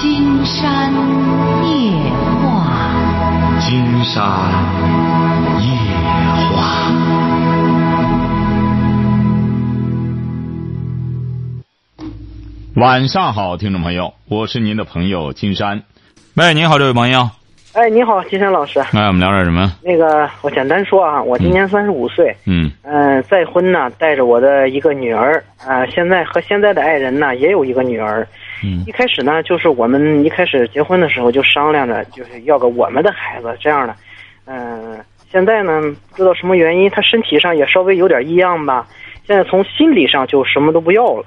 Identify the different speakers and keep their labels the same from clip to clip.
Speaker 1: 金山夜话，
Speaker 2: 金山夜话。晚上好，听众朋友，我是您的朋友金山。喂，您好，这位朋友。
Speaker 3: 哎，你好，金山老师。
Speaker 2: 哎，我们聊点什么？
Speaker 3: 那个，我简单说啊，我今年三十五岁，
Speaker 2: 嗯
Speaker 3: 嗯、再婚呢，带着我的一个女儿，啊、现在和现在的爱人呢，也有一个女儿。
Speaker 2: 嗯
Speaker 3: 一开始呢，就是我们一开始结婚的时候就商量着，就是要个我们的孩子这样的。嗯、现在呢，不知道什么原因，他身体上也稍微有点异样吧。现在从心理上就什么都不要了，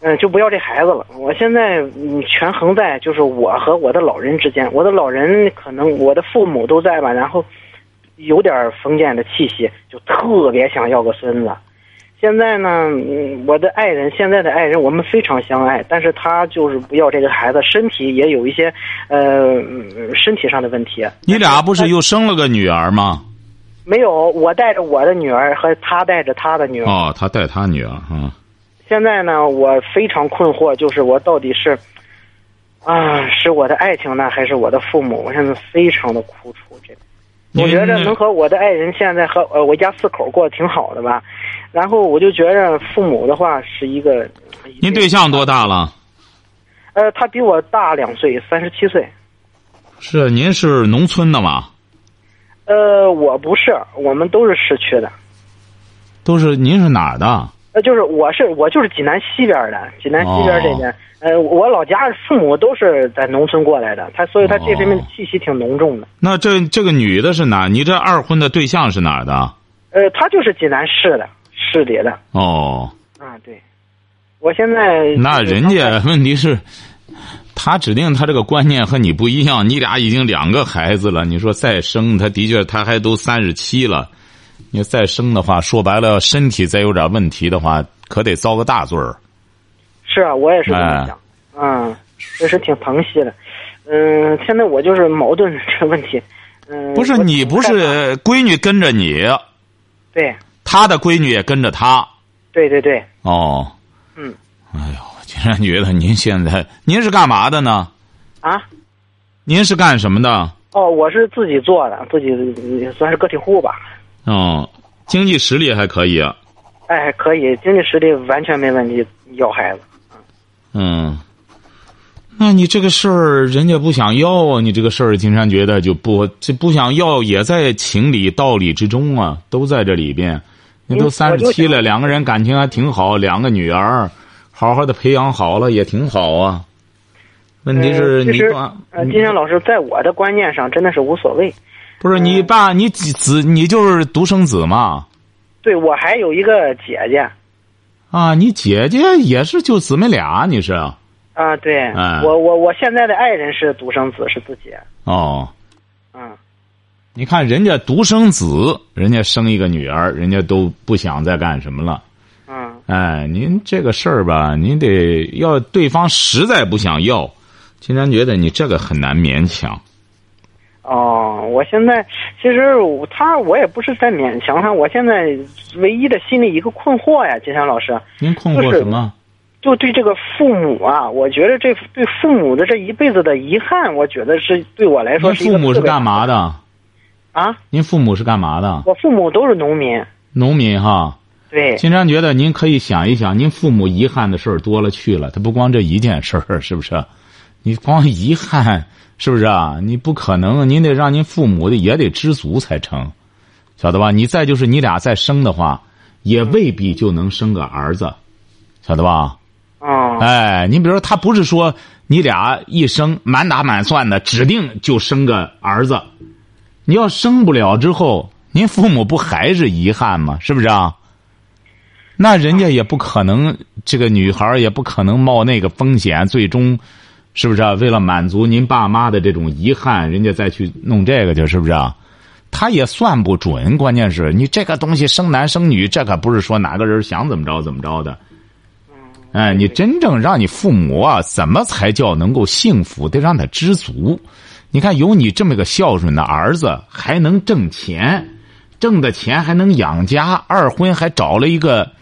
Speaker 3: 嗯、就不要这孩子了。我现在嗯，权衡在就是我和我的老人之间。我的老人可能我的父母都在吧，然后有点封建的气息，就特别想要个孙子。现在呢，嗯，我的爱人，现在的爱人，我们非常相爱，但是他就是不要这个孩子，身体也有一些，呃，嗯身体上的问题。
Speaker 2: 你俩不是又生了个女儿吗？
Speaker 3: 没有，我带着我的女儿和他带着他的女儿。
Speaker 2: 哦，他带他女儿啊。
Speaker 3: 现在呢，我非常困惑，就是我到底是，啊，是我的爱情呢，还是我的父母？我现在非常的苦楚。这个，我觉着能和我的爱人现在和呃我家四口过得挺好的吧，然后我就觉着父母的话是一个。
Speaker 2: 您对象多大了？
Speaker 3: 呃，他比我大两岁，三十七岁。
Speaker 2: 是，您是农村的吗？
Speaker 3: 呃，我不是，我们都是市区的。
Speaker 2: 都是，您是哪儿的？
Speaker 3: 呃，就是我是我就是济南西边的，济南西边这边。呃，我老家父母都是在农村过来的，他所以他这方面气息挺浓重的。
Speaker 2: 那这这个女的是哪？你这二婚的对象是哪儿的？
Speaker 3: 呃，他就是济南市的，市里的。
Speaker 2: 哦，
Speaker 3: 啊，对。我现在
Speaker 2: 那人家 问题是，他指定他这个观念和你不一样。你俩已经两个孩子了，你说再生，他的确他还都三十七了。你再生的话，说白了，身体再有点问题的话，可得遭个大罪儿。
Speaker 3: 是啊，我也是这
Speaker 2: 哎
Speaker 3: 么想。嗯，确实挺疼惜的。嗯，现在我就是矛盾这问题。嗯，
Speaker 2: 不是你不是闺女跟着你，
Speaker 3: 对
Speaker 2: 他的闺女也跟着他。
Speaker 3: 对对对，
Speaker 2: 哦，
Speaker 3: 嗯
Speaker 2: 哎呦，我竟然觉得您现在您是干嘛的呢？
Speaker 3: 啊。
Speaker 2: 您是干什么的？
Speaker 3: 哦，我是自己做的，自己也算是个体户吧。
Speaker 2: 哦，经济实力还可以。啊
Speaker 3: 哎，可以，经济实力完全没问题，要孩子。
Speaker 2: 嗯，那你这个事儿人家不想要啊，你这个事儿金山觉得就不这不想要也在情理道理之中啊，都在这里边。你都
Speaker 3: 嗯
Speaker 2: 三十七了，两个人感情还挺好，两个女儿，好好的培养好了也挺好啊。问题是你爸，
Speaker 3: 呃，金山老师在我的观念上真的是无所谓。
Speaker 2: 不是你爸，你子子你就是独生子嘛？
Speaker 3: 对我还有一个姐姐
Speaker 2: 啊，你姐姐也是就姊妹俩，你是？
Speaker 3: 啊，对、
Speaker 2: 嗯
Speaker 3: 我我我现在的爱人是独生子，是自己。
Speaker 2: 哦，
Speaker 3: 嗯，
Speaker 2: 你看人家独生子，人家生一个女儿，人家都不想再干什么了。
Speaker 3: 嗯，
Speaker 2: 哎，您这个事儿吧，您得要对方实在不想要，金山觉得你这个很难勉强。
Speaker 3: 哦，我现在其实他我也不是在勉强他，我现在唯一的心里一个困惑呀，金山老师，
Speaker 2: 您困惑什么？
Speaker 3: 就对这个父母啊，我觉得这对父母的这一辈子的遗憾，我觉得是对我来说
Speaker 2: 父母是干嘛的？
Speaker 3: 啊？
Speaker 2: 您父母是干嘛的？
Speaker 3: 我父母都是农民，
Speaker 2: 农民哈。
Speaker 3: 对，
Speaker 2: 金山觉得您可以想一想，您父母遗憾的事儿多了去了，他不光这一件事儿，是不是？你光遗憾 是不是啊？你不可能，您得让您父母的也得知足才成，晓得吧？你再就是你俩再生的话，也未必就能生个儿子，晓得吧？
Speaker 3: 哦，
Speaker 2: 哎，你比如说，他不是说你俩一生满打满算的指定就生个儿子，你要生不了之后，您父母不还是遗憾吗？是不是啊？那人家也不可能，这个女孩也不可能冒那个风险，最终，是不是啊？为了满足您爸妈的这种遗憾，人家再去弄这个去，是不是啊？他也算不准，关键是你这个东西生男生女，这可不是说哪个人想怎么着怎么着的。哎，你真正让你父母啊，怎么才叫能够幸福？得让他知足。你看，有你这么个孝顺的儿子，还能挣钱，挣的钱还能养家，二婚还找了一个，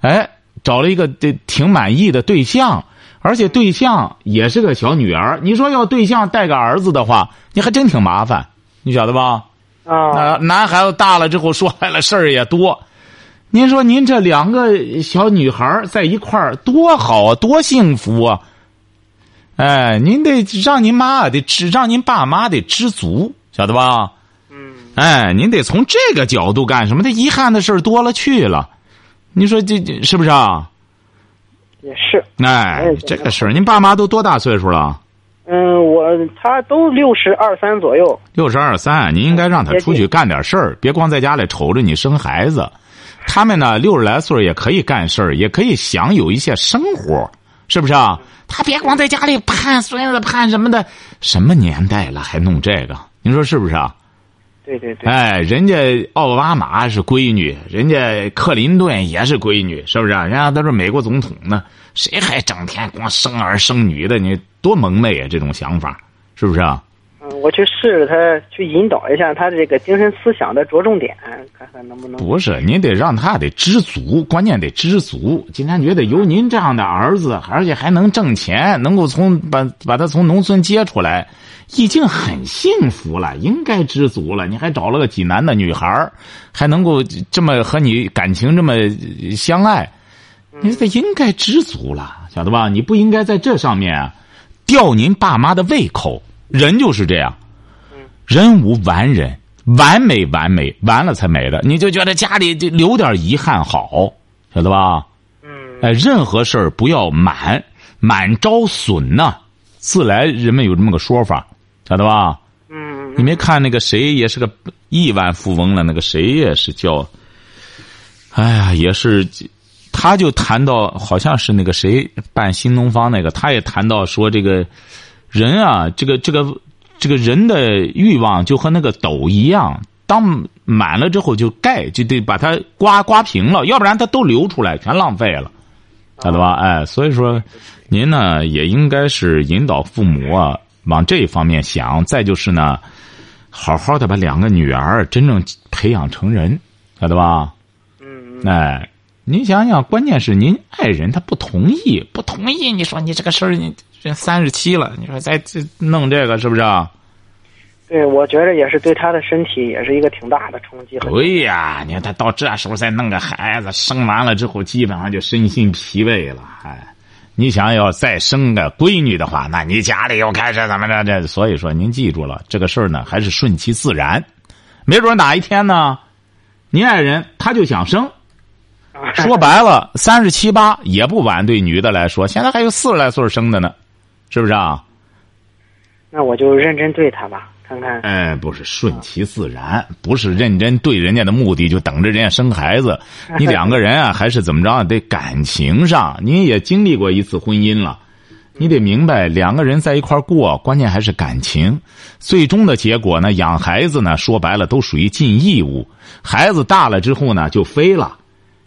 Speaker 2: 哎，找了一个这挺满意的对象，而且对象也是个小女儿。你说要对象带个儿子的话，你还真挺麻烦，你晓得吧？
Speaker 3: 啊，
Speaker 2: 男孩子大了之后，说白了事儿也多。您说您这两个小女孩在一块儿多好啊，多幸福啊！哎，您得让您妈得知，让您爸妈得知足，晓得吧？
Speaker 3: 嗯，
Speaker 2: 哎，您得从这个角度干什么？这遗憾的事儿多了去了。你说这这是不是啊？
Speaker 3: 也是。
Speaker 2: 哎
Speaker 3: 哎，
Speaker 2: 这个事儿，您爸妈都多大岁数了？
Speaker 3: 嗯，我他都六十二三左右。
Speaker 2: 六十二三，您应该让他出去干点事儿，别光在家里瞅着你生孩子。他们呢，六十来岁也可以干事儿，也可以享有一些生活，是不是啊？他别光在家里盼孙子盼什么的，什么年代了还弄这个？您说是不是啊？
Speaker 3: 对对对。
Speaker 2: 哎，人家奥巴马是闺女，人家克林顿也是闺女，是不是啊？人家都是美国总统呢，谁还整天光生儿生女的？你多蒙昧啊！这种想法，是不是啊？
Speaker 3: 嗯，我去试试他去引导一下他这个精神思想的着重点，看看能不能。
Speaker 2: 不是，您得让他得知足，关键得知足。今天觉得有您这样的儿子，而且还能挣钱，能够从把把他从农村接出来，已经很幸福了，应该知足了。你还找了个济南的女孩还能够这么和你感情这么相爱，你这应该知足了，晓得吧？你不应该在这上面啊吊您爸妈的胃口。人就是这样，人无完人，完美完美完了才美的。你就觉得家里就留点遗憾好，晓得吧？
Speaker 3: 嗯。
Speaker 2: 哎，任何事儿不要满，满招损呐。自来人们有这么个说法，晓得吧？
Speaker 3: 嗯。
Speaker 2: 你没看那个谁也是个亿万富翁了？那个谁也是叫，哎呀，也是，他就谈到好像是那个谁办新东方那个，他也谈到说这个。人啊，这个这个这个人的欲望就和那个斗一样，当满了之后就盖，就得把它刮刮平了，要不然它都流出来，全浪费了，晓得吧？哎，所以说，您呢也应该是引导父母啊往这方面想，再就是呢，好好的把两个女儿真正培养成人，晓得吧？
Speaker 3: 嗯。
Speaker 2: 哎，您想想，关键是您爱人他不同意，不同意，你说你这个事儿你。这三十七了，你说再这弄这个是不是啊？
Speaker 3: 对，我觉得也是对他的身体也是一个挺大的冲击。
Speaker 2: 对呀，你看他到这时候再弄个孩子，生完了之后基本上就身心疲惫了。哎，你想要再生个闺女的话，那你家里又开始怎么着？这所以说，您记住了，这个事儿呢还是顺其自然。没准哪一天呢，您爱人他就想生。说白了，三十七八也不晚，对女的来说，现在还有四十来岁生的呢。是不是啊？
Speaker 3: 那我就认真对他吧，看看。
Speaker 2: 哎，不是顺其自然，不是认真对人家的目的就等着人家生孩子。你两个人啊，还是怎么着？得感情上，你也经历过一次婚姻了，你得明白，两个人在一块过，关键还是感情。最终的结果呢，养孩子呢，说白了都属于尽义务。孩子大了之后呢，就飞了。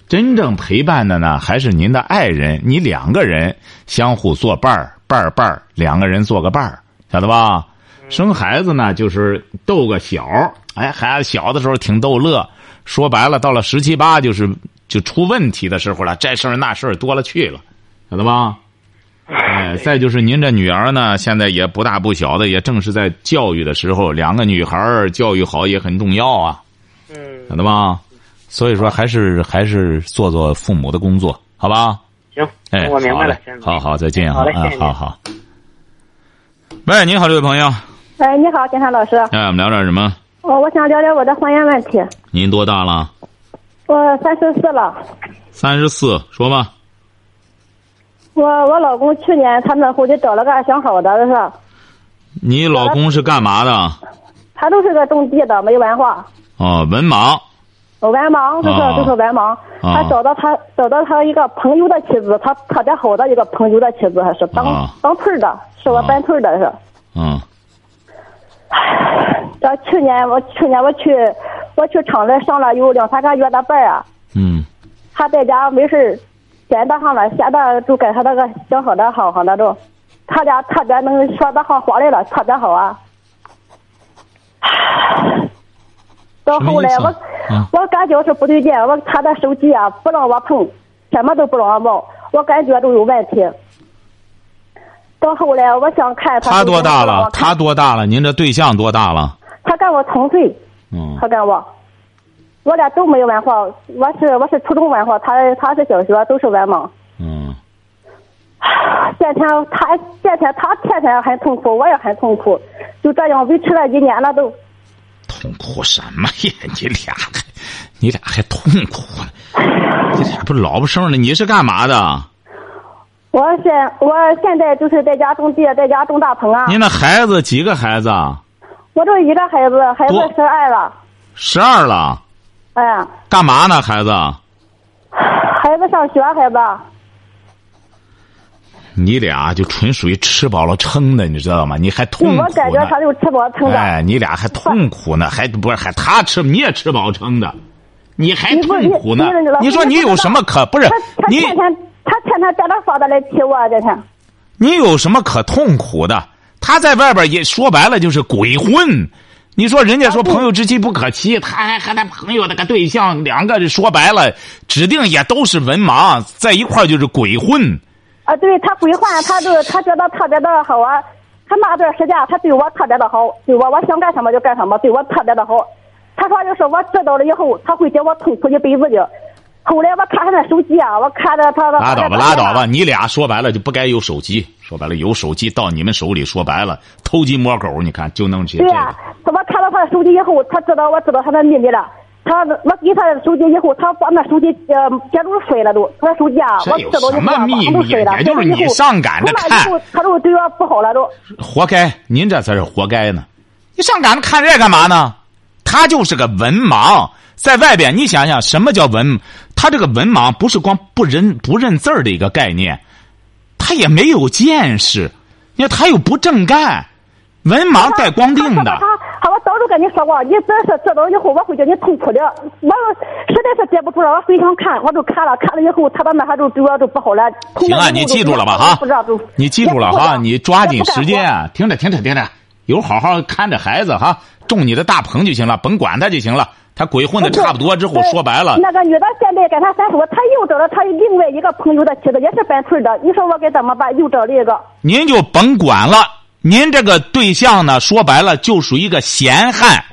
Speaker 2: 真正陪伴的呢，还是您的爱人。你两个人相互做伴儿。伴儿伴儿，两个人做个伴儿，晓得吧？生孩子呢，就是逗个小，哎，孩子小的时候挺逗乐。说白了，到了十七八，就是就出问题的时候了，这事儿那事儿多了去了，晓得吧？哎，再就是您这女儿呢，现在也不大不小的，也正是在教育的时候，两个女孩儿教育好也很重要啊，
Speaker 3: 嗯，
Speaker 2: 晓得吧？所以说，还是还是做做父母的工作，好吧？
Speaker 3: 行，
Speaker 2: 哎，
Speaker 3: 我明白了。
Speaker 2: 好好，再见
Speaker 3: 好嘞，
Speaker 2: 哎，好好。喂，你好，这位朋友。
Speaker 4: 哎，你好，金山老师。
Speaker 2: 哎，我们聊点什么？
Speaker 4: 哦，我想聊聊我的婚姻问题。
Speaker 2: 您多大了？
Speaker 4: 我三十四了。
Speaker 2: 三十四，说吧。
Speaker 4: 我我老公去年他那户就找了个相好的，是。
Speaker 2: 你老公是干嘛的？
Speaker 4: 他都是个种地的，没文化。
Speaker 2: 哦，文盲。
Speaker 4: 文盲，就是就是文盲。他找到他找到他一个朋友的妻子，他特别好的一个朋友的妻子，还是当当村的，是我本村的是。
Speaker 2: 嗯。
Speaker 4: 这去年我去年我去我去厂里上了有两三个月的班啊。
Speaker 2: 嗯。
Speaker 4: 他在家没事闲的上了，闲的就跟他那个相好的好好的都，他俩特别能说得上话来了，特别好啊。到后来我。我感觉是不对劲，我他的手机啊不让我碰，什么都不让我摸，我感觉都有问题。到后来我想看他。
Speaker 2: 他多大了？他多大了？您这对象多大了？
Speaker 4: 他跟我同岁。
Speaker 2: 嗯。
Speaker 4: 他跟我，我俩都没有文化。我是我是初中文化，他他是小学，都是文盲。
Speaker 2: 嗯。
Speaker 4: 天天他天天他天天很痛苦，我也很痛苦，就这样维持了一年了都。
Speaker 2: 痛苦什么呀？你俩还，你俩还痛苦了？你俩不老不生的？你是干嘛的？
Speaker 4: 我现我现在就是在家种地，在家种大棚啊。
Speaker 2: 您那孩子几个孩子？
Speaker 4: 我就一个孩子，孩子十二了。
Speaker 2: 十二了。
Speaker 4: 哎。
Speaker 2: 干嘛呢，孩子？
Speaker 4: 孩子上学，孩子。
Speaker 2: 你俩就纯属于吃饱了撑的，你知道吗？你还痛苦呢。
Speaker 4: 我感觉他就吃饱撑的。
Speaker 2: 哎，你俩还痛苦呢，还不是还他吃你也吃饱撑的，你还痛苦呢？你说你有什么可不是？你
Speaker 4: 天天他天天在那发的来气我，这天。
Speaker 2: 你有什么可痛苦的？他在外边也说白了就是鬼混。你说人家说朋友之妻不可欺，他还和他朋友那个对象两个说白了，指定也都是文盲，在一块就是鬼混。
Speaker 4: 啊，对他归还，他就他觉得特别的好啊。他那段时间他对我特别的好，对我我想干什么就干什么，对我特别的好。他说就是我知道了以后，他会叫我痛苦一辈子的。后来我看他那手机啊，我看着他。
Speaker 2: 拉倒吧，拉倒吧！你俩说白了就不该有手机。说白了，有手机到你们手里，说白了偷鸡摸狗，你看就弄这。
Speaker 4: 对呀，我看到他的手机以后，他知道我知道他的秘密了。他我给他手机以后，他把那手机呃接住摔了都。他手机啊，我知道以后啊，都摔了。
Speaker 2: 也就是你上赶着看。
Speaker 4: 他都对我不好了都。
Speaker 2: 活该，您这才是活该呢！你上赶着看这干嘛呢？他就是个文盲，在外边你想想什么叫文？他这个文盲不是光不认不认字儿的一个概念，他也没有见识，你看他又不正干，文盲带光腚的。
Speaker 4: 好，我早就跟你说过，你只是知道以后，我会叫你痛苦的。我实在是憋不住了，我回想看，我就看了，看了以后，他到那还就对我就不好了。
Speaker 2: 行啊，你记住了吧？哈，你记住了哈，你抓紧时间！听着，听着，听着，有好好看着孩子哈，种你的大棚就行了，甭管他就行了。他鬼混的差不多之后，说白了，
Speaker 4: 那个女的现在跟他三叔，他又找了他另外一个朋友的妻子，也是本村的。你说我该怎么办？又找了一个。
Speaker 2: 您就甭管了。您这个对象呢，说白了就属于一个闲汉，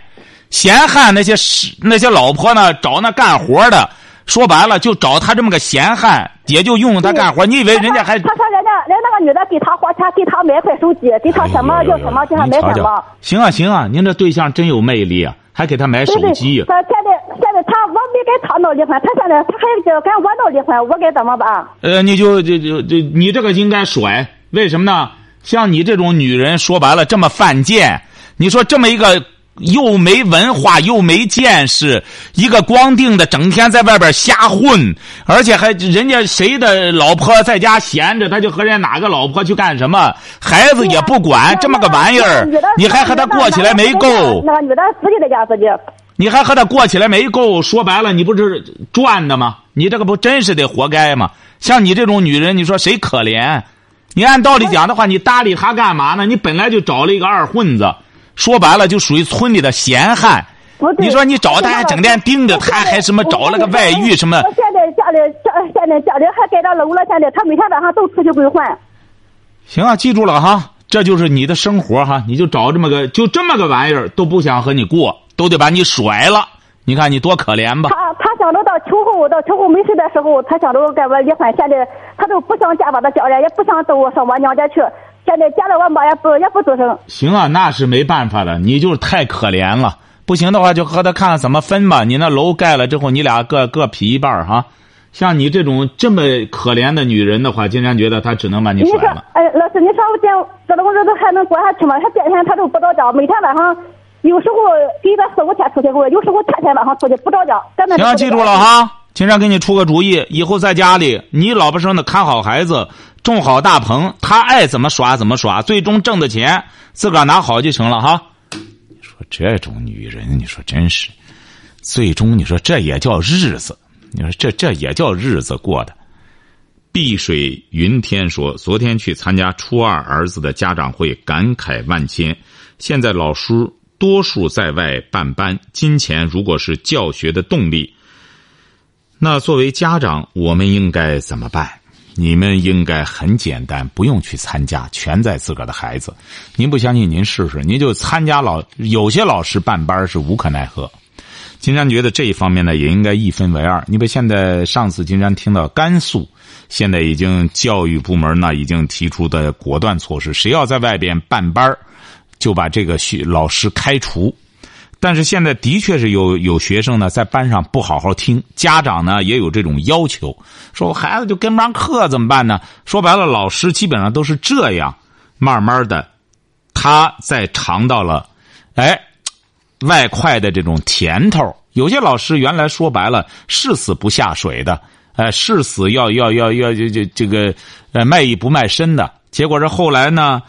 Speaker 2: 闲汉那些是那些老婆呢，找那干活的，说白了就找他这么个闲汉，也就用他干活。你以为人家还？
Speaker 4: 他说人家人那个女的给他花钱，给他买块手机，给他什么要什么，给他买什么。
Speaker 2: 行啊行啊，您这对象真有魅力啊，还给他买手机。
Speaker 4: 他现在现在他我没跟他闹离婚，他现在他还跟我闹离婚，我该怎么办？
Speaker 2: 呃，你就就就就你这个应该甩，为什么呢？像你这种女人，说白了这么犯贱，你说这么一个又没文化又没见识，一个光腚的，整天在外边瞎混，而且还人家谁的老婆在家闲着，他就和人家哪个老婆去干什么，孩子也不管，这么个玩意儿，你还和他过起来没够？
Speaker 4: 那个女的自己在家自己。
Speaker 2: 你还和他过起来没够？说白了，你不是赚的吗？你这个不真是得活该吗？像你这种女人，你说谁可怜？你按道理讲的话，你搭理他干嘛呢？你本来就找了一个二混子，说白了就属于村里的闲汉。你说你找他还整天盯着他，还什么找了个外遇什么？
Speaker 4: 我现在家里家现在家里还盖着楼了，现在他每天晚上都出去鬼混。
Speaker 2: 行啊，记住了哈，这就是你的生活哈，你就找这么个就这么个玩意儿都不想和你过，都得把你甩了。你看你多可怜吧？
Speaker 4: 他他想着到秋后到秋后没事的时候，他想着跟我离婚。现在他都不想见我他家人，也不想走上我娘家去。现在见了我妈也不也不吱声。
Speaker 2: 行啊，那是没办法的，你就是太可怜了。不行的话，就和他看看怎么分吧。你那楼盖了之后，你俩各各劈一半哈。像你这种这么可怜的女人的话，金山觉得他只能把你甩了。
Speaker 4: 哎，老师，你说我这这种日子还能过下去吗？他白天他都不着家，每天晚上。有时候给个四五天出去过，有时候天天晚上出去不着家。
Speaker 2: 行，记住了哈，青山给你出个主意，以后在家里，你老婆生的看好孩子，种好大棚，他爱怎么耍怎么耍，最终挣的钱自个儿拿好就行了哈。你说这种女人，你说真是，最终你说这也叫日子？你说这这也叫日子过的？碧水云天说，昨天去参加初二儿子的家长会，感慨万千。现在老师。多数在外办班，金钱如果是教学的动力，那作为家长，我们应该怎么办？你们应该很简单，不用去参加，全在自个儿的孩子。您不相信，您试试，您就参加老有些老师办班是无可奈何。金山觉得这一方面呢，也应该一分为二。你比现在上次金山听到甘肃，现在已经教育部门呢已经提出的果断措施，谁要在外边办班就把这个学老师开除。但是现在的确是有有学生呢，在班上不好好听，家长呢也有这种要求，说我孩子就跟不上课怎么办呢？说白了，老师基本上都是这样，慢慢的，他在尝到了，哎，外快的这种甜头。有些老师原来说白了是死不下水的，哎，是死要要要要这这这个呃卖艺不卖身的。结果是后来呢。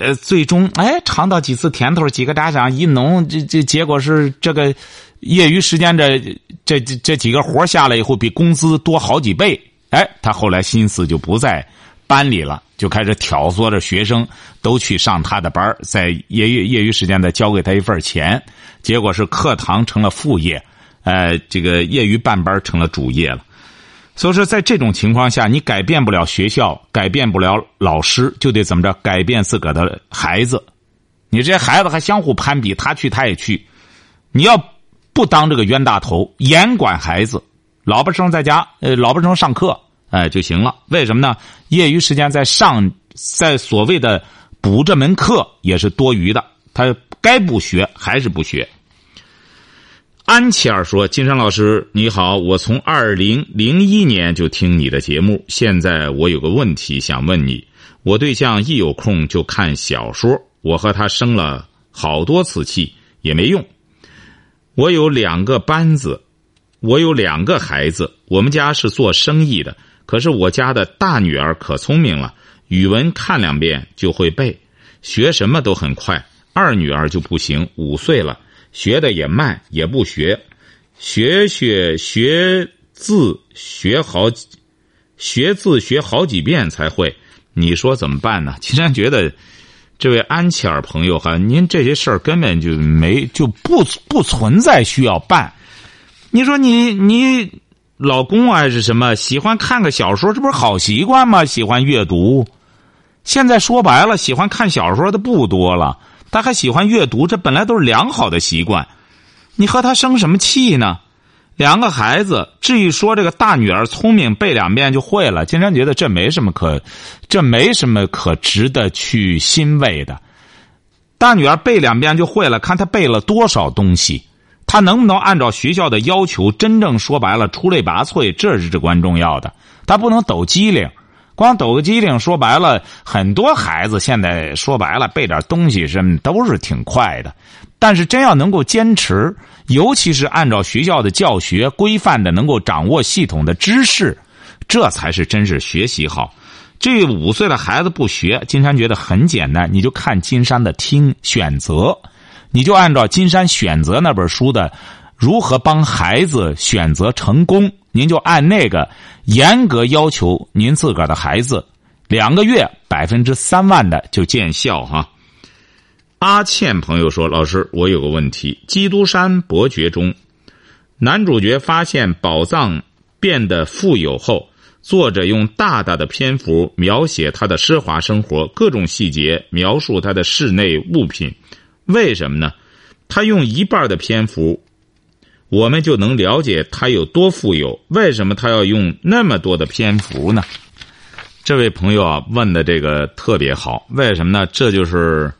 Speaker 2: 呃，最终哎尝到几次甜头，几个家长一弄，这这结果是这个业余时间这这这这几个活下来以后，比工资多好几倍。哎，他后来心思就不在班里了，就开始挑唆着学生都去上他的班，在业余业余时间再交给他一份钱。结果是课堂成了副业，呃，这个业余办班成了主业了。所以说，在这种情况下，你改变不了学校，改变不了老师，就得怎么着？改变自个儿的孩子。你这些孩子还相互攀比，他去他也去。你要不当这个冤大头，严管孩子，老婆生在家，呃，老婆生上课，哎就行了。为什么呢？业余时间在上，在所谓的补这门课也是多余的，他该不学还是不学。安琪儿说：“金山老师，你好，我从二零零一年就听你的节目，现在我有个问题想问你。我对象一有空就看小说，我和他生了好多次气也没用。我有两个班子，我有两个孩子，我们家是做生意的。可是我家的大女儿可聪明了，语文看两遍就会背，学什么都很快。二女儿就不行，五岁了。”学的也慢，也不学，学学学字学好，学字学好几遍才会。你说怎么办呢？金山觉得，这位安琪儿朋友哈，您这些事儿根本就没就不不存在需要办。你说你你老公还是什么喜欢看个小说，这不是好习惯吗？喜欢阅读，现在说白了，喜欢看小说的不多了。他还喜欢阅读，这本来都是良好的习惯，你和他生什么气呢？两个孩子，至于说这个大女儿聪明，背两遍就会了，金山觉得这没什么可，这没什么可值得去欣慰的。大女儿背两遍就会了，看她背了多少东西，她能不能按照学校的要求，真正说白了出类拔萃，这是至关重要的。她不能抖机灵。光抖个机灵，说白了，很多孩子现在说白了背点东西什么都是挺快的，但是真要能够坚持，尤其是按照学校的教学规范的，能够掌握系统的知识，这才是真是学习好。这五岁的孩子不学，金山觉得很简单，你就看金山的听选择，你就按照金山选择那本书的如何帮孩子选择成功。您就按那个严格要求，您自个儿的孩子两个月百分之三万的就见效哈。阿倩朋友说：“老师，我有个问题，《基督山伯爵》中，男主角发现宝藏变得富有后，作者用大大的篇幅描写他的奢华生活，各种细节描述他的室内物品，为什么呢？他用一半的篇幅。”我们就能了解他有多富有。为什么他要用那么多的篇幅呢？这位朋友啊，问的这个特别好。为什么呢？这就是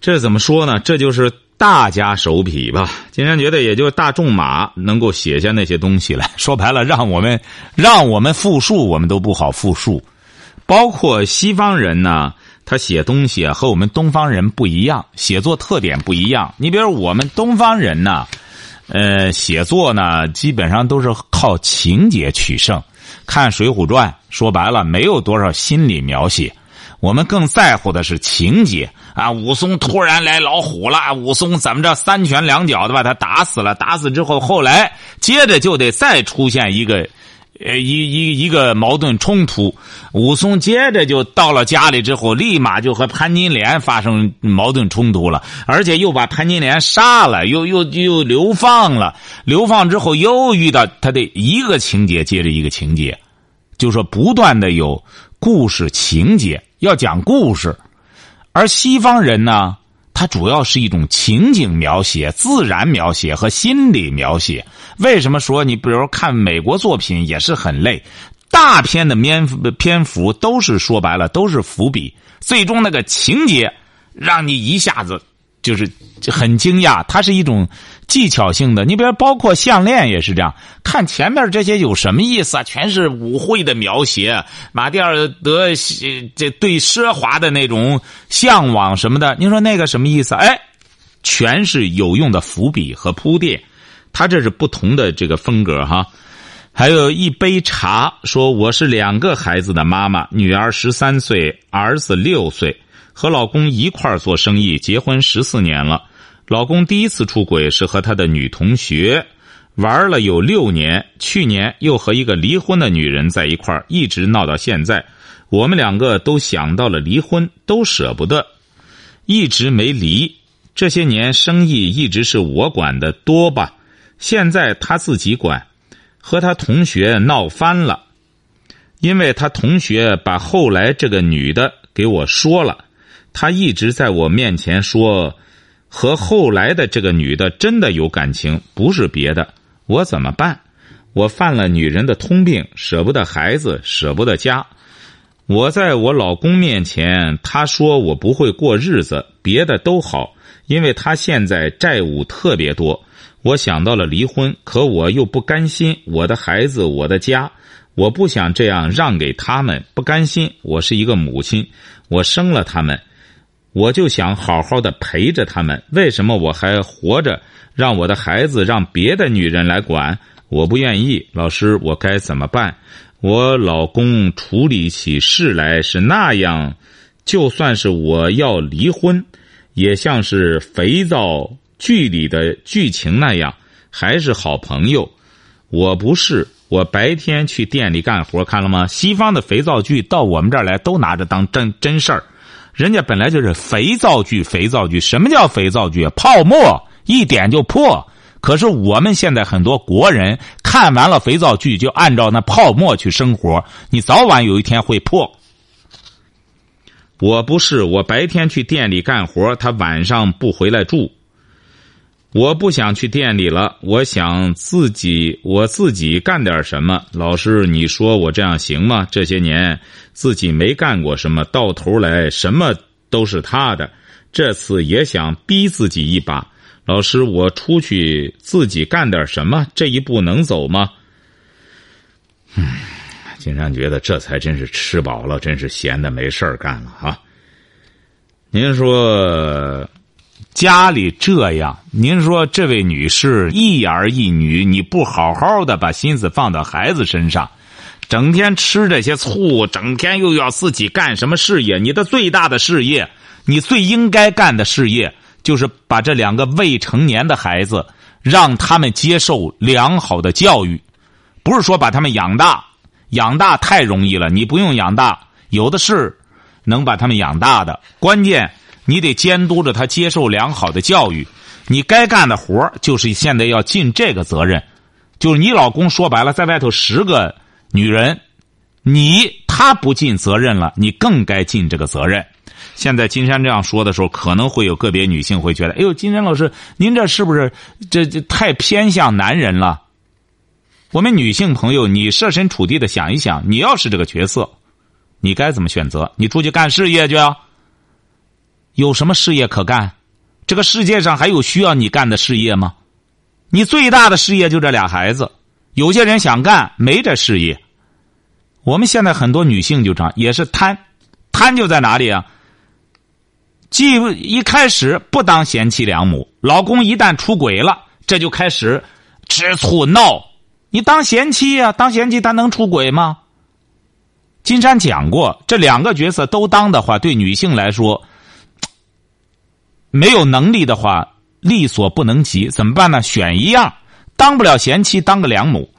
Speaker 2: 这怎么说呢？这就是大家手笔吧。金山觉得，也就大众马能够写下那些东西来。说白了，让我们让我们复述，我们都不好复述。包括西方人呢，他写东西啊，和我们东方人不一样，写作特点不一样。你比如我们东方人呢。呃，写作呢，基本上都是靠情节取胜。看《水浒传》，说白了没有多少心理描写，我们更在乎的是情节啊。武松突然来老虎了，武松怎么着三拳两脚的把他打死了，打死之后，后来接着就得再出现一个。呃，一一一个矛盾冲突，武松接着就到了家里之后，立马就和潘金莲发生矛盾冲突了，而且又把潘金莲杀了，又又又流放了。流放之后，又遇到他的一个情节接着一个情节，就说不断的有故事情节，要讲故事。而西方人呢，它主要是一种情景描写、自然描写和心理描写。为什么说你比如看美国作品也是很累？大片的篇篇幅都是说白了都是伏笔，最终那个情节让你一下子就是很惊讶。它是一种技巧性的，你比如包括项链也是这样。看前面这些有什么意思啊？全是舞会的描写，马蒂尔德这对奢华的那种向往什么的。你说那个什么意思？哎，全是有用的伏笔和铺垫。他这是不同的这个风格哈。还有一杯茶，说我是两个孩子的妈妈，女儿十三岁，儿子六岁，和老公一块儿做生意，结婚十四年了。老公第一次出轨是和他的女同学玩了有六年，去年又和一个离婚的女人在一块儿，一直闹到现在。我们两个都想到了离婚，都舍不得，一直没离。这些年生意一直是我管的多吧，现在他自己管。和他同学闹翻了，因为他同学把后来这个女的给我说了，他一直在我面前说，和后来的这个女的真的有感情，不是别的。我怎么办？我犯了女人的通病，舍不得孩子，舍不得家。我在我老公面前，他说我不会过日子，别的都好，因为他现在债务特别多。我想到了离婚，可我又不甘心我的孩子，我的家，我不想这样让给他们，不甘心。我是一个母亲，我生了他们，我就想好好的陪着他们。为什么我还活着，让我的孩子让别的女人来管？我不愿意。老师，我该怎么办？我老公处理起事来是那样，就算是我要离婚，也像是肥皂。剧里的剧情那样，还是好朋友。我不是，我白天去店里干活，看了吗？西方的肥皂剧到我们这儿来，都拿着当真真事儿。人家本来就是肥皂剧，肥皂剧。什么叫肥皂剧？泡沫一点就破。可是我们现在很多国人看完了肥皂剧，就按照那泡沫去生活，你早晚有一天会破。我不是，我白天去店里干活，他晚上不回来住。我不想去店里了，我想自己我自己干点什么。老师，你说我这样行吗？这些年自己没干过什么，到头来什么都是他的。这次也想逼自己一把。老师，我出去自己干点什么？这一步能走吗？嗯，金山觉得这才真是吃饱了，真是闲的没事干了啊。您说。家里这样，您说这位女士一儿一女，你不好好的把心思放到孩子身上，整天吃这些醋，整天又要自己干什么事业？你的最大的事业，你最应该干的事业，就是把这两个未成年的孩子，让他们接受良好的教育，不是说把他们养大，养大太容易了，你不用养大，有的是能把他们养大的，关键。你得监督着他接受良好的教育，你该干的活就是现在要尽这个责任。就是你老公说白了，在外头十个女人，你他不尽责任了，你更该尽这个责任。现在金山这样说的时候，可能会有个别女性会觉得：“哎呦，金山老师，您这是不是这这太偏向男人了？”我们女性朋友，你设身处地的想一想，你要是这个角色，你该怎么选择？你出去干事业去啊？有什么事业可干？这个世界上还有需要你干的事业吗？你最大的事业就这俩孩子。有些人想干，没这事业。我们现在很多女性就这样，也是贪，贪就在哪里啊？既一开始不当贤妻良母，老公一旦出轨了，这就开始吃醋闹。你当贤妻呀？当贤妻他能出轨吗？金山讲过，这两个角色都当的话，对女性来说。没有能力的话，力所不能及，怎么办呢？选一样，当不了贤妻，当个良母。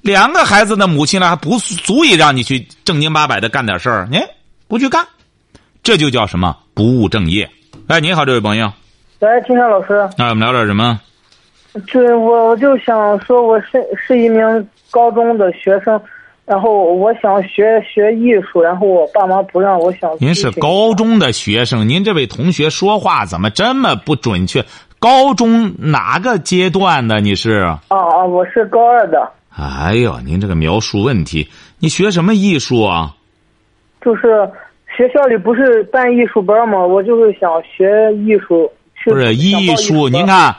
Speaker 2: 两个孩子的母亲呢，还不足以让你去正经八百的干点事儿，你不去干，这就叫什么不务正业？哎，你好，这位朋友。
Speaker 5: 喂，金山老师。
Speaker 2: 那我们聊点什么？
Speaker 5: 对，我我就想说，我是是一名高中的学生，然后我想学学艺术，然后我爸妈不让我想。
Speaker 2: 您是高中的学生，您这位同学说话怎么这么不准确？高中哪个阶段的？你是？
Speaker 5: 啊啊，我是高二的。
Speaker 2: 哎呦，您这个描述问题，你学什么艺术啊？
Speaker 5: 就是学校里不是办艺术班吗？我就是想学艺术。
Speaker 2: 不是艺术，您看。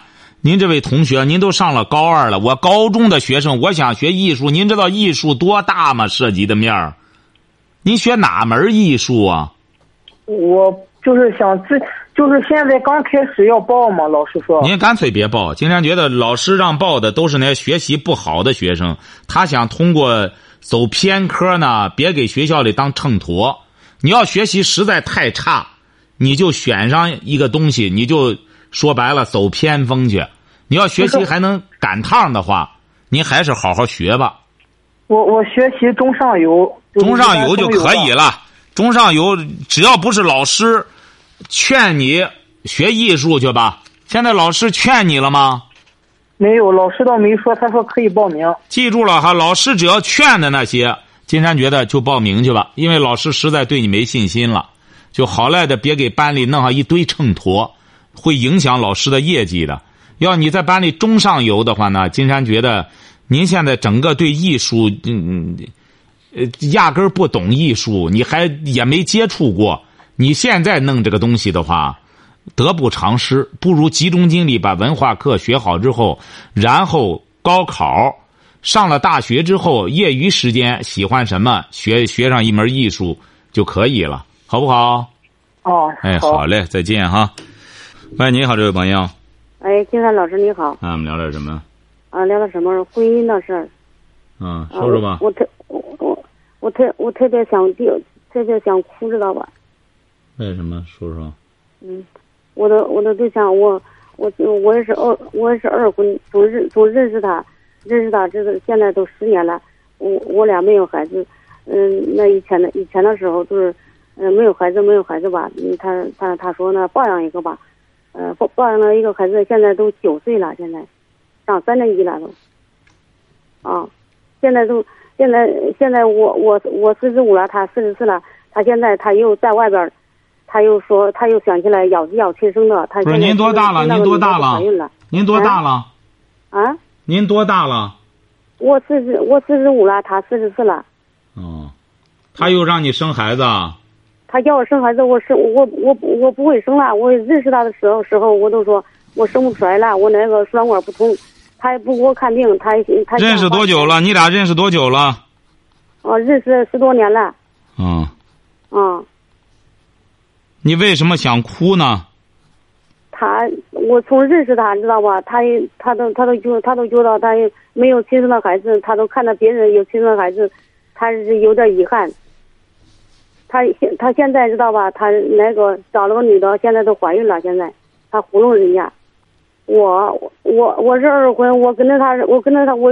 Speaker 2: 您这位同学，您都上了高二了。我高中的学生，我想学艺术。您知道艺术多大吗？涉及的面儿，您学哪门艺术啊？
Speaker 5: 我就是想自，就是现在刚开始要报嘛。老师说，
Speaker 2: 您干脆别报。经常觉得老师让报的都是那些学习不好的学生，他想通过走偏科呢，别给学校里当秤砣。你要学习实在太差，你就选上一个东西，你就。说白了，走偏锋去。你要学习还能赶趟的话，您还是好好学吧。
Speaker 5: 我我学习中上游，
Speaker 2: 中上游就可以了。中上游只要不是老师劝你学艺术去吧。现在老师劝你了吗？
Speaker 5: 没有，老师倒没说。他说可以报名。
Speaker 2: 记住了哈，老师只要劝的那些，金山觉得就报名去吧。因为老师实在对你没信心了，就好赖的别给班里弄上一堆秤砣。会影响老师的业绩的。要你在班里中上游的话呢，金山觉得，您现在整个对艺术，嗯，呃，压根儿不懂艺术，你还也没接触过。你现在弄这个东西的话，得不偿失。不如集中精力把文化课学好之后，然后高考上了大学之后，业余时间喜欢什么，学学上一门艺术就可以了，好不好？
Speaker 5: 哦，
Speaker 2: 哎，好嘞，再见哈。喂，你好，这位朋友。
Speaker 6: 哎，金山老师你好。
Speaker 2: 啊，我们聊点什么？
Speaker 6: 啊，聊点什么？婚姻的事儿。
Speaker 2: 嗯，说说吧。
Speaker 6: 我特我我我特我特别想就特别想哭，知道吧？
Speaker 2: 为什么？说说。
Speaker 6: 嗯，我的我的对象，我我我也是二我也是二婚，从认从认识他认识他这个现在都十年了，我我俩没有孩子。嗯，那以前的以前的时候就是嗯没有孩子没有孩子吧？嗯，他他他说呢抱养一个吧。呃，抱抱养了一个孩子，现在都九岁了，现在上三年级了都。啊，现在都现在现在我我我四十五了，他四十四了，他现在他又在外边，他又说他又想起来要要亲生的，他
Speaker 2: 不是您多大了？您多大了？您多大了？
Speaker 6: 啊？
Speaker 2: 您多大了？
Speaker 6: 我四十我四十五了，他四十四了。
Speaker 2: 哦，他又让你生孩子？
Speaker 6: 他叫我生孩子，我生我我我不会生了。我认识他的时候时候，我都说我生不出来了，我那个输卵管不通。他也不给我看病，他他
Speaker 2: 认识多久了？你俩认识多久了？
Speaker 6: 哦，认识十多年了。
Speaker 2: 嗯。
Speaker 6: 嗯。
Speaker 2: 你为什么想哭呢？
Speaker 6: 他，我从认识他，知道吧？他他都他都觉他都觉得他没有亲生的孩子，他都看到别人有亲生的孩子，他是有点遗憾。他现他现在知道吧？他那个找了个女的，现在都怀孕了。现在他糊弄人家。我我我是二婚，我跟着他，我跟着他，我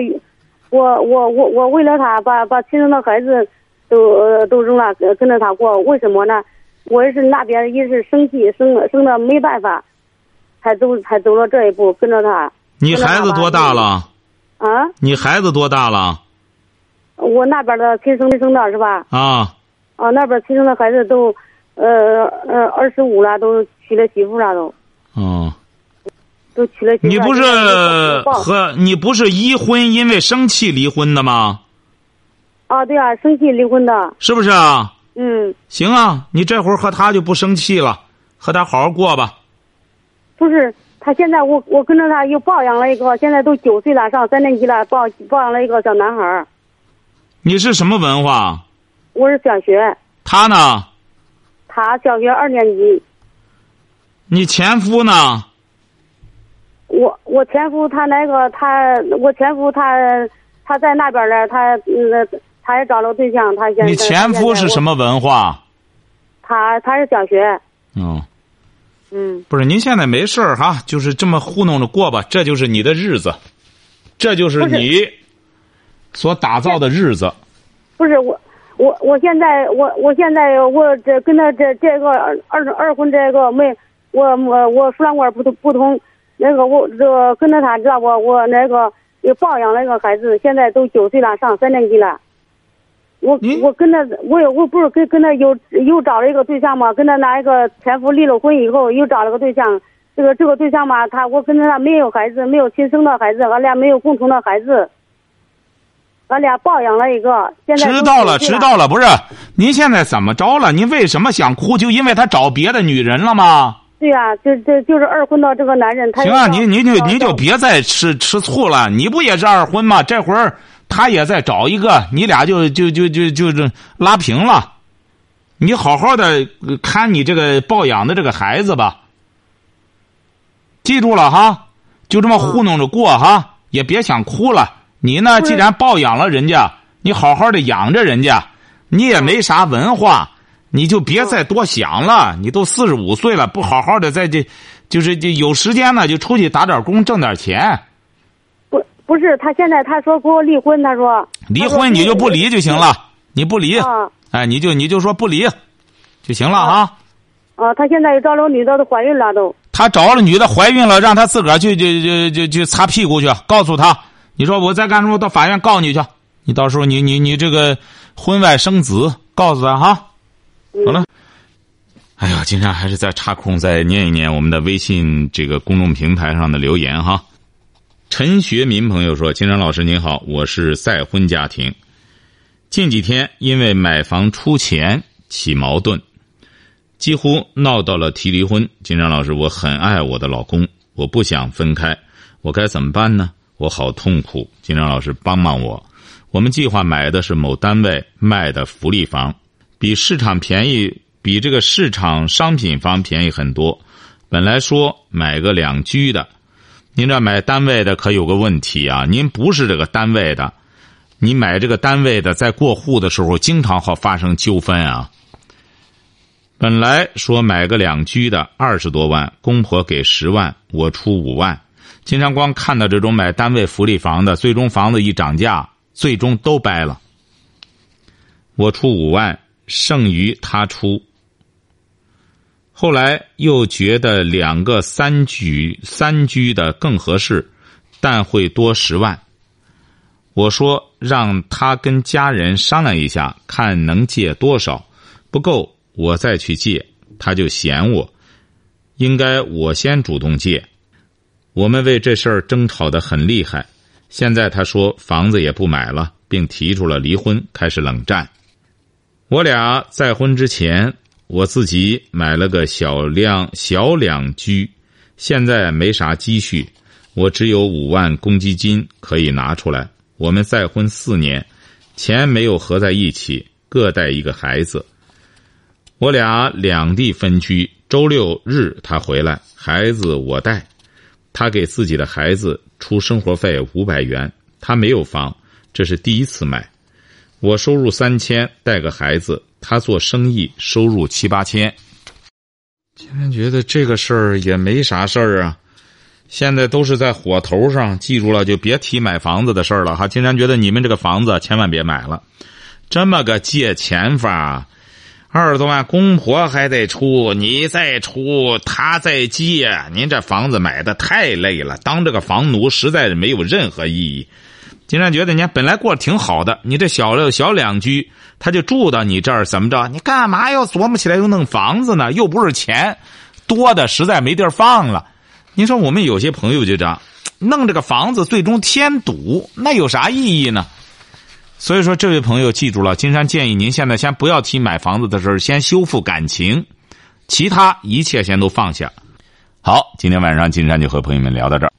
Speaker 6: 我我我我为了他把把亲生的孩子都都扔了，跟着他过。为什么呢？我也是那边也是生气，生生的没办法，才走才走了这一步，跟着他。
Speaker 2: 你孩子多大了？
Speaker 6: 啊？
Speaker 2: 你孩子多大了？
Speaker 6: 我那边的亲生生的是吧？
Speaker 2: 啊。
Speaker 6: 啊，那边亲生的孩子都，呃呃，二十五了，都娶了媳妇了，都。
Speaker 2: 哦。
Speaker 6: 都娶了媳妇。
Speaker 2: 你不是和你不是一婚，因为生气离婚的吗？
Speaker 6: 啊，对啊，生气离婚的。
Speaker 2: 是不是啊？
Speaker 6: 嗯。
Speaker 2: 行啊，你这会儿和他就不生气了，和他好好过吧。
Speaker 6: 不是，他现在我我跟着他又抱养了一个，现在都九岁了，上三年级了，抱抱养了一个小男孩
Speaker 2: 你是什么文化？
Speaker 6: 我是小学，
Speaker 2: 他呢？
Speaker 6: 他小学二年级。
Speaker 2: 你前夫呢？
Speaker 6: 我我前夫他那个他我前夫他他在那边呢，他那他也找了对象，他现在。
Speaker 2: 你前夫是什么文化？
Speaker 6: 他他是小学。
Speaker 2: 嗯。
Speaker 6: 嗯。
Speaker 2: 不是，您现在没事儿哈，就是这么糊弄着过吧，这就是你的日子，这就是你所打造的日子。
Speaker 6: 不是我。我我现在我我现在我这跟他这这个二二二婚这个没我我我输卵管不通不通，那个我这跟着他知道不？我那个又抱养了一个孩子，现在都九岁了，上三年级了。我我跟他，我也我不是跟跟他又又找了一个对象嘛，跟他那一个前夫离了婚以后又找了个对象，这个这个对象嘛，他我跟他没有孩子，没有亲生的孩子，俺俩没有共同的孩子，俺俩抱养了一个，现在
Speaker 2: 知道了，知道了，不是？您现在怎么着了？您为什么想哭？就因为他找别的女人了吗？
Speaker 6: 对呀、就就就是二婚的这个男人，他
Speaker 2: 行啊，
Speaker 6: 又
Speaker 2: 您您就
Speaker 6: 找
Speaker 2: 您就别再吃吃醋了。你不也是二婚吗？这会儿他也在找一个，你俩就就就就就是拉平了。你好好的呃看你这个抱养的这个孩子吧。记住了哈，就这么糊弄着过哈，也别想哭了。你呢，既然抱养了人家，你好好的养着人家，你也没啥文化，你就别再多想了。你都四十五岁了，不好好的在这，就是这有时间呢，就出去打点工，挣点钱。
Speaker 6: 不不是他现在他说给我离婚，他说
Speaker 2: 离婚你就不离就行了，你不离，
Speaker 6: 啊
Speaker 2: 哎，你就你就说不离，就行了啊。
Speaker 6: 啊，他现在又找了个女的，都怀孕了都。
Speaker 2: 他找了女的怀孕了，让他自个儿去去去去去擦屁股去，告诉他，你说我再干什么，我到法院告你去，你到时候你你你这个婚外生子，告诉他哈。好了。哎呀，金山还是再插空再念一念我们的微信这个公众平台上的留言哈。陈学民朋友说：“金山老师您好，我是再婚家庭，近几天因为买房出钱起矛盾，几乎闹到了提离婚。金山老师，我很爱我的老公，我不想分开，我该怎么办呢？我好痛苦，金山老师帮帮我。我们计划买的是某单位卖的福利房，比市场便宜，比这个市场商品房便宜很多。本来说买个两居的，您这买单位的可有个问题啊，您不是这个单位的，你买这个单位的，在过户的时候经常好发生纠纷啊。本来说买个两居的二十多万，公婆给十万，我出五万。经常光看到这种买单位福利房的，最终房子一涨价，最终都掰了。我出五万，剩余他出。后来又觉得两个三居三居的更合适，但会多十万。我说让他跟家人商量一下，看能借多少，不够我再去借。他就嫌我，应该我先主动借。我们为这事儿争吵得很厉害。现在他说房子也不买了，并提出了离婚，开始冷战。我俩再婚之前，我自己买了个小两小两居，现在没啥积蓄，我只有五万公积金可以拿出来。我们再婚四年，钱没有合在一起，各带一个孩子。我俩两地分居，周六日他回来，孩子我带。他给自己的孩子出生活费五百元，他没有房，这是第一次买。我收入三千，带个孩子，他做生意收入七八千。竟然觉得这个事儿也没啥事儿啊，现在都是在火头上，记住了就别提买房子的事儿了哈。竟然觉得你们这个房子千万别买了，这么个借钱法。二十多万，公婆还得出，你再出，他再借，您这房子买的太累了，当这个房奴实在是没有任何意义。竟然觉得你本来过得挺好的，你这小小两居，他就住到你这儿，怎么着？你干嘛要琢磨起来又弄房子呢？又不是钱多的，实在没地儿放了。您说我们有些朋友就这样，弄这个房子，最终添堵，那有啥意义呢？所以说，这位朋友记住了，金山建议您现在先不要提买房子的事儿，先修复感情，其他一切先都放下。好，今天晚上金山就和朋友们聊到这儿。